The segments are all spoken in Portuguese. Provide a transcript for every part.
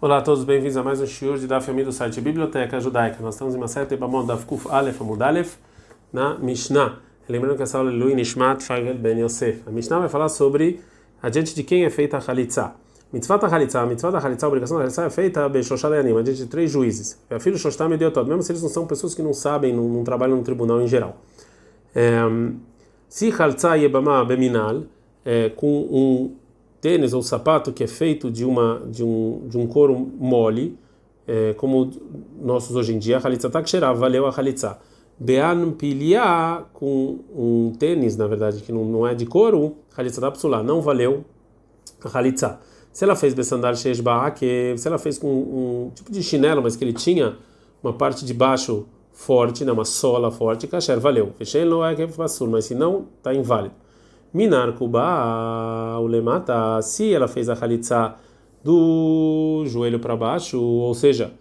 Olá a todos, bem-vindos a mais um shiur de Daf Yomi do site Biblioteca Judaica. Nós estamos em uma série de Bamon Daf Kuf Aleph Amud Aleph na Mishnah. Lembrando que essa aula é Lui Nishmat Fagel Ben Yosef. A Mishnah vai falar sobre adiante de quem é feita a Chalitza. Mitzvah da Chalitza, a mitzvah da Chalitza, a obrigação da Chalitza é feita Beshosha Leanim, adiante de três juízes. É filho Shoshtam Ediotot, mesmo se eles não são pessoas que não sabem, não, não trabalham no tribunal em geral. É, se Chalitza Yebama Beminal, é, com um tênis ou sapato que é feito de uma de um de um couro mole, é, como nossos hoje em dia, halitza takshera, valeu a halitza. Bean pilia com um tênis, na verdade, que não, não é de couro, halitza da psula, não valeu a halitza. Se ela fez besandar sheshba, que se ela fez com um tipo de chinelo, mas que ele tinha uma parte de baixo forte, né, uma sola forte, kasher, valeu. Fechei não é que mas se não, está inválido. Minar Kuba, Ulemata, se ela fez a Khalitsa do joelho para baixo, ou seja,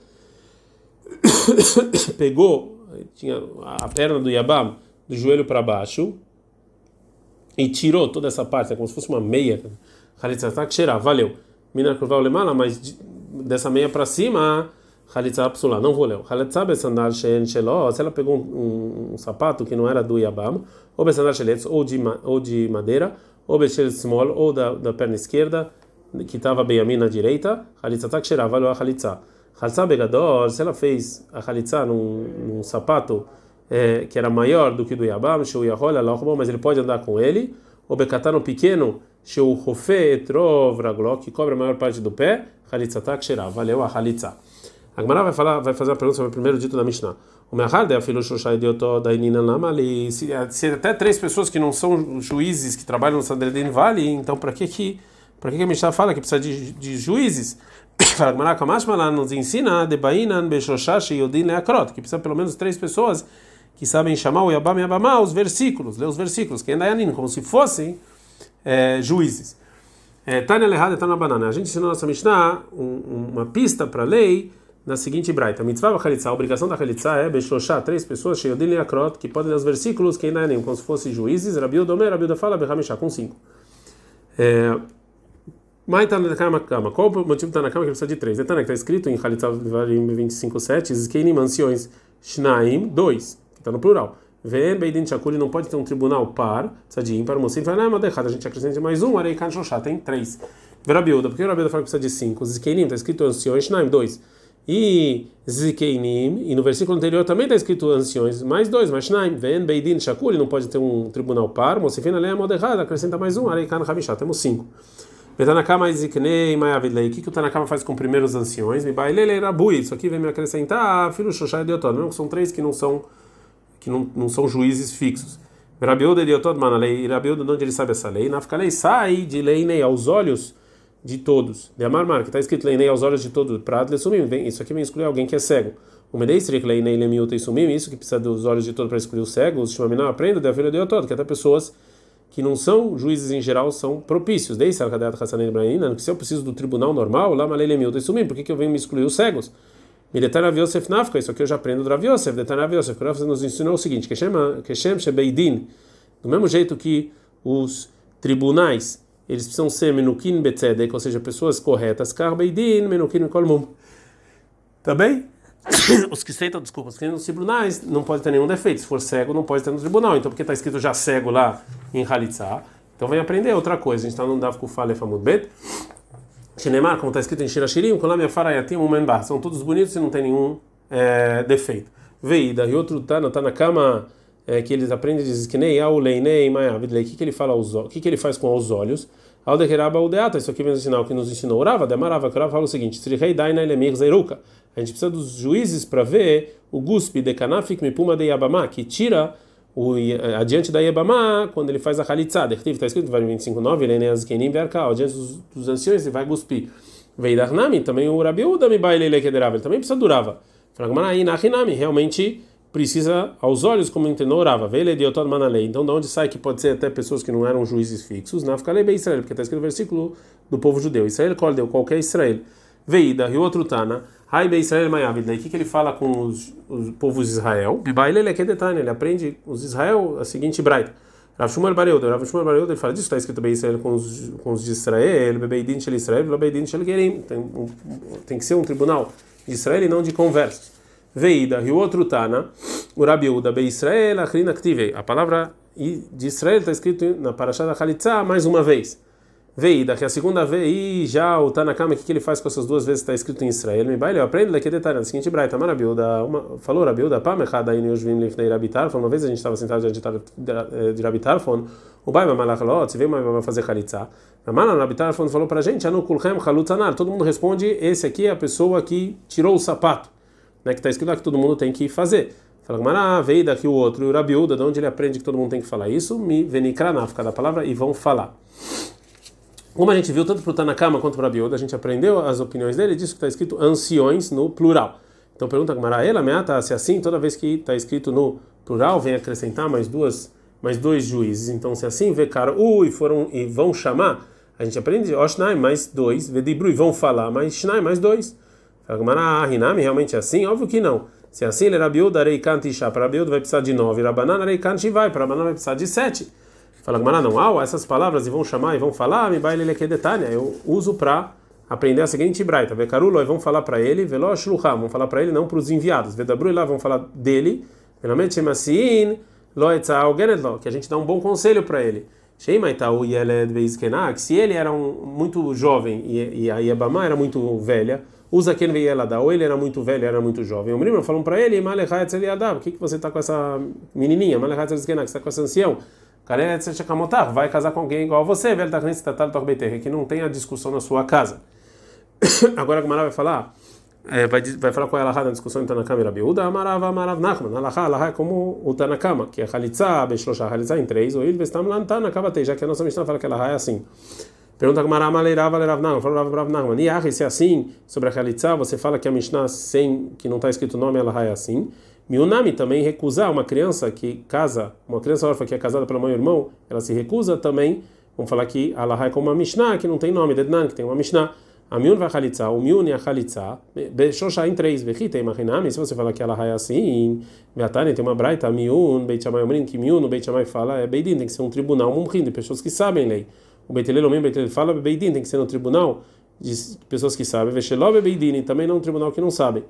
pegou tinha a perna do Yabam do joelho para baixo e tirou toda essa parte, é como se fosse uma meia. Khalitsa tá que valeu. Minar Kuba, Ulemala, mas dessa meia para cima Khalitza psula, não vou ler. Khalitza besandal shen shelo, se ela pegou um, um, sapato que não era do Yabam, ou besandal sheletz, ou de, ou de madeira, ou beshel small, ou da, da perna esquerda, que estava bem a mim na direita, Khalitza tak shera, valeu a Khalitza. Khalitza begador, se ela fez a Khalitza num, num sapato é, que era maior do que do Yabam, sheu yahol alachbo, mas ele pode andar com ele, ou bekatano pequeno, sheu rofe etrov raglok, que cobre a maior parte do pé, Khalitza tak valeu a Khalitza. A Gemara vai falar, vai fazer a pergunta sobre o primeiro dito da Mishnah. O Mehard é a filho Namali. Se até três pessoas que não são juízes que trabalham no Sandredin Vale, então para que que para que, que a Mishnah fala que precisa de, de juízes? Fala Gemara Kamashma lá nos ensina de Bainan Beshoshash Yodin Leakrot, que precisa pelo menos três pessoas que sabem chamar o Yabam Yabamá os versículos, ler os versículos, que ainda é como se fossem é, juízes. Tânia Lehada na banana. A gente ensinou na nossa Mishnah um, uma pista para a lei na seguinte braita. Mitzvah Khalitza, a obrigação da Khalitza é Beshoshá, três pessoas, Sheodin Akrot, que podem ler os versículos que ainda nem, como se fossem juízes, Rabiu Domer, Rabiu da fala, Behamishá, com cinco. É, mas está na cama, cama. Qual o motivo está na cama que precisa de três? Que está escrito em Khalitza 25.7, Zkeini mansões, Shnaim, dois, que está no plural. Ven Beidin Shakuli não pode ter um tribunal par, tzadim, para o mocinho, vai não, é errado, a gente acrescenta mais um, Areikan Shoshá, tem três. Verabiuda, porque o Rabiuda fala que precisa de cinco. Zkeinim, está escrito anciões, Shnaim, dois. E Zikeinim, e no versículo anterior também está escrito anciões, mais dois, mais Shnaim, Ven, Beidin, Shakuli, não pode ter um tribunal par, Mosifina Lea Moderada, acrescenta mais um, Areikan Hamishá, temos cinco. Betanakama Ziknei, Mayavidlei, o que, que o Tanakama faz com primeiros anciões? Me bailele Rabui, isso aqui vem me acrescentar, filho Shoshai de Otod, mesmo que são três que não são, que não, não são juízes fixos. Rabiuda de Otod, Manalei, Rabiuda, de onde ele sabe essa lei? Nafkalei sai de lei aos olhos de todos. De Amar que está escrito leinei aos olhos de todos. Para Adlesumim, isso aqui vem excluir alguém que é cego. O Medeistrik leinei lemiuta e sumim, isso que precisa dos olhos de todos para excluir o cego. Os Shmamina aprenda da filha de todo, que até pessoas que não são juízes em geral são propícios. Desde Sarkadat Hassanen Ibrahim, que se eu preciso do tribunal normal, lá malei lemiuta e sumim, por que, que eu venho me excluir os cegos? Militar Aviosef Nafka, isso aqui eu já aprendo do Raviosef. Detar Aviosef, o nos ensinou o seguinte: Keshem Shebeidin, do mesmo jeito que os tribunais eles precisam ser menukin betzedek, ou seja, pessoas corretas. Karbeidin, menukin kolmum. Tá bem? Os que sentam, desculpa, os que sentam nos tribunais não pode ter nenhum defeito. Se for cego, não pode estar no tribunal. Então, porque está escrito já cego lá em Halitzah. Então, vem aprender outra coisa. A gente está no Dav Kufale Famud Bet. Shinemar, como está escrito em Shirashirim, Kolam Farayatim Umenbar. São todos bonitos e não tem nenhum é, defeito. Veida, e outro está tá na cama é, que eles aprendem, diz que nem Auleinei, Mayavidlei, o que, que ele fala aos o que, que ele faz com os olhos? Aldekeraba Udeata, isso aqui vem ensinar o que nos ensinou Urava, Demarava, que Urava fala o seguinte: Srihei Daina Elemir Zeiruka. A gente precisa dos juízes para ver o guspe de Kanafik Mipuma de Yabama, que tira o, adiante da Yabama quando ele faz a Khalitza. Está escrito no 25.9, Eleneas Kenim Verkal, adiante dos, dos anciões ele vai cuspir. Veidarnami, também o Rabiuda me baile Kederava, ele também precisa durava. Fragmanai Nachinami, realmente precisa aos olhos como ensinou Rava, vele de manalei. Então, de onde sai que pode ser até pessoas que não eram juízes fixos? Na bem Israel, porque está escrito no versículo do povo judeu. Israel qual deu qualquer Israel. Veida, e outro Tana, Hai be Israel Mayavid. O que, que ele fala com os, os povos de Israel? Bibaile ele é que detalhe, ele aprende os Israel a seguinte braita. Rav Shmuel Bareuda, Rav Shmuel Bareuda, ele fala disso, está escrito bem Israel com os, com os de Israel, Bebeidin Shel Israel, Bebeidin Shel Gerim. Tem, um, tem que ser um tribunal de Israel e não de conversos. Veida, e o outro Tana, o Rabiuda, Be Israel, Achrina Ktivei. A palavra de Israel está escrito na Parashah da Khalitza mais uma vez. Veida, que a segunda vez, e já o Tanakama, o que, que ele faz com essas duas vezes está escrito em Israel? Me baile, aprende aqui detalhe, na seguinte braita, Marabiuda, falou Rabiuda, pá, mechada aí nos vim lifnei Rabitarfon, uma vez a gente estava sentado diante de Rabitarfon, o Baima Malachalot, se mas vai fazer Khalitza. Ramana Rabitarfon falou pra gente, Anu Kulchem Chalutzanar, todo mundo responde, esse aqui é a pessoa que tirou o sapato, né, que está escrito lá que todo mundo tem que fazer. Fala, Gamara, veio daqui o outro, e o Rabiuda, de onde ele aprende que todo mundo tem que falar isso? Me venikranaf, cada palavra, e vão falar. Como a gente viu tanto para o Tanakama quanto para o Rabiuda, a gente aprendeu as opiniões dele, disso que está escrito anciões no plural. Então pergunta Gamara, ela meata se assim, toda vez que está escrito no plural, vem acrescentar mais duas, mais dois juízes. Então se assim vê cara, uh, e foram e vão chamar, a gente aprende, Oshnai mais dois, Vedibru e vão falar, mais Shnai mais dois. Fala Gamara, ah, realmente é assim? Óbvio que não. Se é assim, ele Rabiuda, Reikan Tisha, para Rabiuda vai precisar de nove, Rabanan, Reikan vai, para Rabanan vai precisar de sete. Fala Gamara, não, ah, essas palavras e vão chamar e vão falar, me baile ele detalhe, eu uso para aprender a seguinte braita, Vekarulo, vão falar para ele, Velosh Lucham, vão falar para ele, não para os enviados, Vedabru lá vão falar dele, realmente Shemasin, que a gente dá um bom conselho para ele. Sheimaitau Yeled Veizkenak, se ele era um, muito jovem e, e a Yebama era muito velha, usa quem veio ela dar, ou ele era muito velho, era muito jovem. O menino falam para ele, o que que você está com essa menininha? Veizkenak, você está com esse ancião? vai casar com alguém igual a você, velho da que não tem a discussão na sua casa. Agora a Gamara vai falar, é, vai, vai falar com ela na discussão então na câmera Biúda, Amarava, Amarav, Nachman, Alaha, Alaha é como o Tanakama, que é Halitza, Beshlosha, Halitza em três, ou ele Vestam Lantana, Kavatei, já que a nossa Mishnah fala que Alaha é assim. Pergunta a Gamara, Maleirava, Leirav, Nachman, fala Rav, Rav, Nachman, e se é assim, sobre a Halitza, você fala que a Mishnah sem, que não está escrito o nome, Alaha é assim. Miunami também recusar uma criança que casa, uma criança órfã que é casada pela mãe ou irmão, ela se recusa também. Vamos falar que Allah é como uma Mishnah, que não tem nome, Dednan, que tem uma Mishnah. A Miun vai Khalitza, o Miun e a Khalitza, Bechosha em três, Vechita e Machinami, se você falar que Allah é assim, Beatani tem uma braita, Miun, Beit Shammai Omrim, que Miun, o Beit Shammai fala, é Beidin, tem que ser um tribunal mumrim, de pessoas que sabem lei. O Beit Hillel, o mesmo Beit Hillel fala, Beidin, tem que ser um tribunal de pessoas que sabem, Veshelob Beidin, também não um tribunal que não sabem.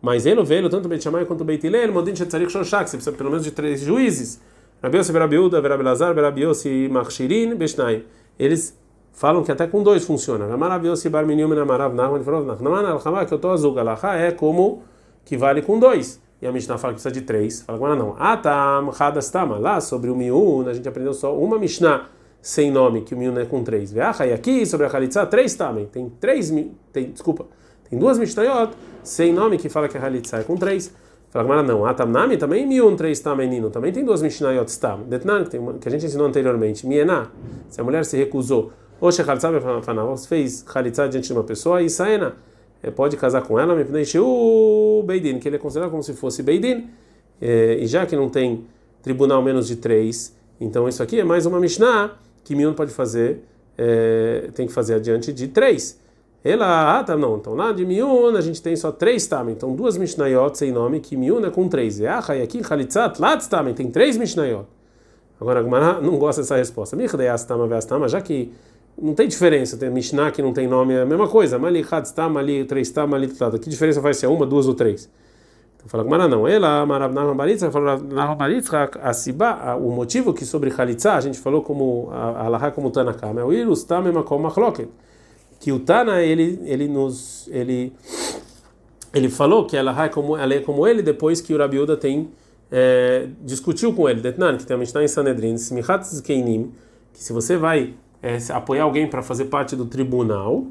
Mas ele veio tanto o Beit Shammai quanto o Beit Hillel, Modin Shetzarik Shoshak, você precisa pelo menos de três juízes. Rabi Yossi, Rabi Uda, Rabi Lazar, Rabi Yossi, Machshirin, Beshnai. Eles falam que até com dois funciona. Ramarav Yossi, Bar Minyum, Namarav, Nachman, Farov, Nachman, Al-Hamah, que eu estou azul, Galachá é como que vale com dois. E a Mishnah fala que precisa de três. Fala agora não. Ah, tá, Hadastama. Lá sobre o Miun, a gente aprendeu só uma Mishnah sem nome, que o Miun é com três. Veacha, e aqui sobre a Khalitsa, três também. Tem três, tem, desculpa, tem duas Mishnayot sem nome que fala que a Halit sai com três. Fala Gamara, não. Atamnami também miun três tamenino. Também tem duas Mishnayot stam. Detnan, que a gente ensinou anteriormente. Miena, se a mulher se recusou. Ou Shechalitza fez Halitzá diante de uma pessoa. E Saena, é, pode casar com ela. o Beidin, que ele é considerado como se fosse Beidin. É, e já que não tem tribunal menos de três, então isso aqui é mais uma Mishnah que miun pode fazer, é, tem que fazer adiante de três. Ela, ah, tá, não. Então lá de Miun a gente tem só três também. Então duas Mishnayot sem nome, que Miun é com três. E ah, e aqui Khalitzat, Latz também, tem três Mishnayot. Agora a não gosta dessa resposta. Michdeastama veastama, já que não tem diferença, tem Mishnah que não tem nome, é a mesma coisa. Mali Hadstam, ali três tam, ali. Que diferença vai ser uma, duas ou três? Então fala Gmara não. Ela, Marav Nahman Baritzah, falou Nahman Baritzah, a Siba, o motivo que sobre Khalitzah a gente falou como a Alaha como Tanakama, é o Irus Tam Emakom Machloket que o Tana ele ele nos ele ele falou que ela é como ela é como ele depois que o Rabiuda tem é, discutiu com ele Detnan que também está em Sanedrin Smichat Zkeinim que se você vai é, apoiar alguém para fazer parte do tribunal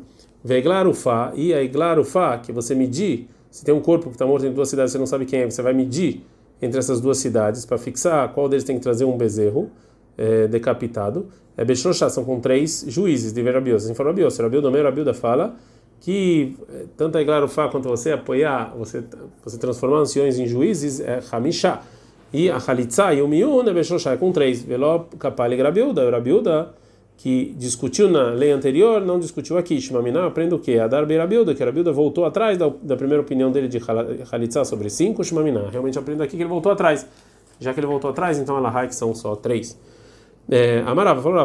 Veglarufa e a Iglarufa que você medir se tem um corpo que está morto em duas cidades você não sabe quem é você vai medir entre essas duas cidades para fixar qual deles tem que trazer um bezerro é, decapitado é Bechroshá, são com três juízes de Verabios. Assim falou Rabios. Rabilda, meu Rabilda fala que eh, tanto a Iglarufá quanto você apoiar, você, você transformar anciões em juízes é Hamishá. E a Halitza e o Miun é Bechroshá, é com três. Veló Kapal e. Rabilda, que discutiu na lei anterior, não discutiu aqui. Shimaminá aprende o quê? Adar Beirabilda, que Rabilda voltou atrás da, da primeira opinião dele de Halitza sobre cinco. Shimaminá, realmente aprende aqui que ele voltou atrás. Já que ele voltou atrás, então ela que são só três. É, Amarava falou,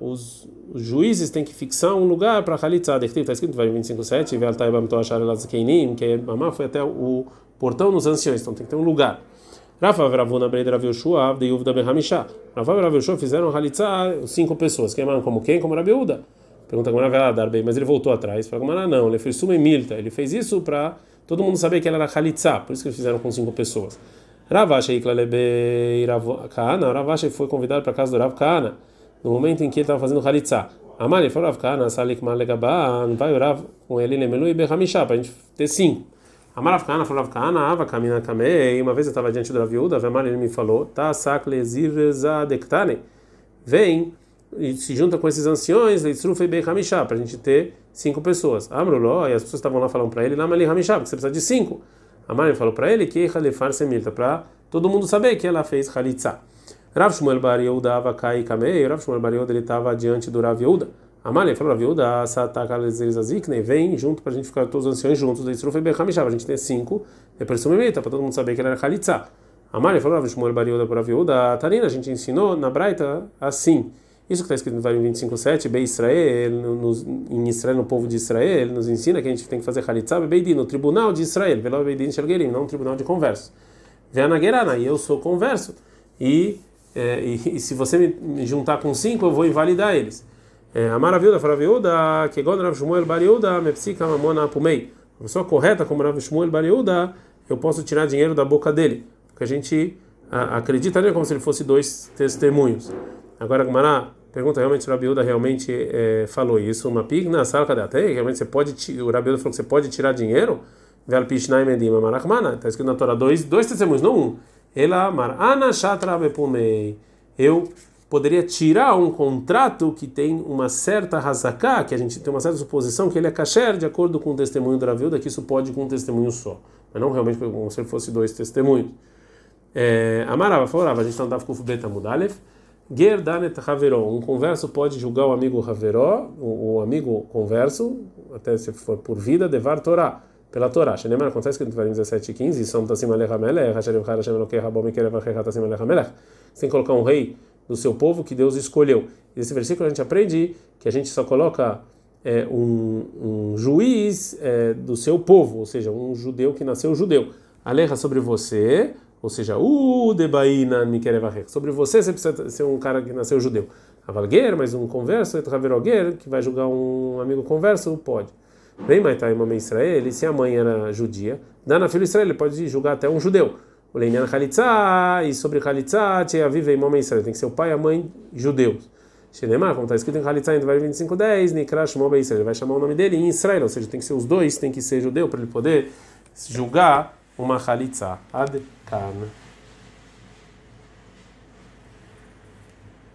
os os juízes têm que fixar um lugar para Khalitza. Está escrito vai 25.7, que Mamá foi até o portão nos anciões, então tem que ter um lugar. Rafa Ravuna Breda Rav Yoshua, de Yuvda Behamisha. Rafa Rav Yoshua fizeram Khalitza cinco pessoas. Queimaram como quem? Como Rabi Uda. Pergunta como Rav Darbe, mas ele voltou atrás. Fala como não, ele fez Suma e Milta. Ele fez isso para todo mundo saber que ela era Khalitza, por isso que eles fizeram com cinco pessoas. Ravashi Iklalebe Kana, Ravashi foi convidado para a casa do Rav Kana no momento em que ele estava fazendo Halitzah. Amali falou, Rav Salik Malegabá, não vai orar com ele, Nemelu e Berhamishá, para a gente ter cinco. Amarav Kana falou, Rav Kana, Ava Kamina Kamei, uma vez eu estava diante da viúva, Amali ele me falou, Tá Saklezirza Dektane, vem e se junta com esses anciões, Leitzrufa e Berhamishá, para a gente ter cinco pessoas. Amruló, e as pessoas estavam lá falando para ele, Namali Hamishá, porque você precisa de cinco. Amali falou para ele que Halefar Semirta, para todo mundo saber que ela fez Halitzah. Rav Shmuel Bar Yehuda Avakai Kamei, Rav Shmuel Bar Yehuda ele estava diante do Rav Yehuda. Amalei falou, Rav Yehuda, Satakalizazikne, vem junto para a gente ficar todos os anciões juntos, da Isruf e Bechamishá, a gente ter cinco, depois Sumimita, para todo mundo saber que ele era Khalitza. Amalei falou, Rav Shmuel Bar Yehuda para Rav Yehuda, Tarina, a gente ensinou na Braita assim. Isso que está escrito no Varim 25.7, Be Israel, no, em Israel, no povo de Israel, nos ensina que a gente tem que fazer Khalitza, Beidin, no tribunal de Israel, Velo Beidin Shelgerim, não no tribunal de converso. Veanagerana, e eu sou converso. E é, e, e, se você me juntar com cinco, eu vou invalidar eles. É, a maravilha da viúda, que igual Rav Shmuel Bariuda, mepsika mamona pumei. A pessoa correta como Rav Shmuel Bariuda, eu posso tirar dinheiro da boca dele. Porque a gente acredita nele como se ele fosse dois testemunhos. Agora, Gumará pergunta: realmente o Rabiuda realmente é, falou isso? Uma pigna, salca da Realmente você pode, o Rabiuda falou que você pode tirar dinheiro? Vel pishnai medima marachmana. Está escrito na Torá dois, dois testemunhos, não um. Ela amar Eu poderia tirar um contrato que tem uma certa razaká, que a gente tem uma certa suposição que ele é kasher de acordo com o testemunho da viúva, que isso pode com um testemunho só, mas não realmente como se fosse dois testemunhos. É, Amarava, falava, a gente dava com o beta mudalef. Gerdanet Haveró, um converso pode julgar o amigo Haveró, o, amigo converso, até se for por vida, devar Torá pela Torá. Shenemar acontece que no Tvarim 17 e 15, Som Tassim Alech Hamelech, Hashem Hashem Elokei Rabom Mikerev Achecha Tassim Alech Hamelech. Que colocar um rei do seu povo que Deus escolheu. E nesse versículo a gente aprende que a gente só coloca é, um, um, juiz é, do seu povo, ou seja, um judeu que nasceu judeu. Aleja sobre você, ou seja, o debaína. Sobre você, você precisa ser um cara que nasceu judeu. Avalguer, mas um converso, etraveroguer, que vai julgar um amigo converso, pode. Vem Maitai Mamãe Israel, e se a mãe era judia, Dana filho Israel, ele pode julgar até um judeu. O Leinian Khalitza, e sobre Khalitza, Tia Vive Mamãe Israel, tem que ser o pai e a mãe judeus. Shenemar, como está escrito em Khalitza, em 25:10, Nikrash Mamãe Israel, ele vai chamar o nome dele em Israel, ou seja, tem que ser os dois, tem que ser judeu para ele poder julgar uma Khalitza. Ad Kana.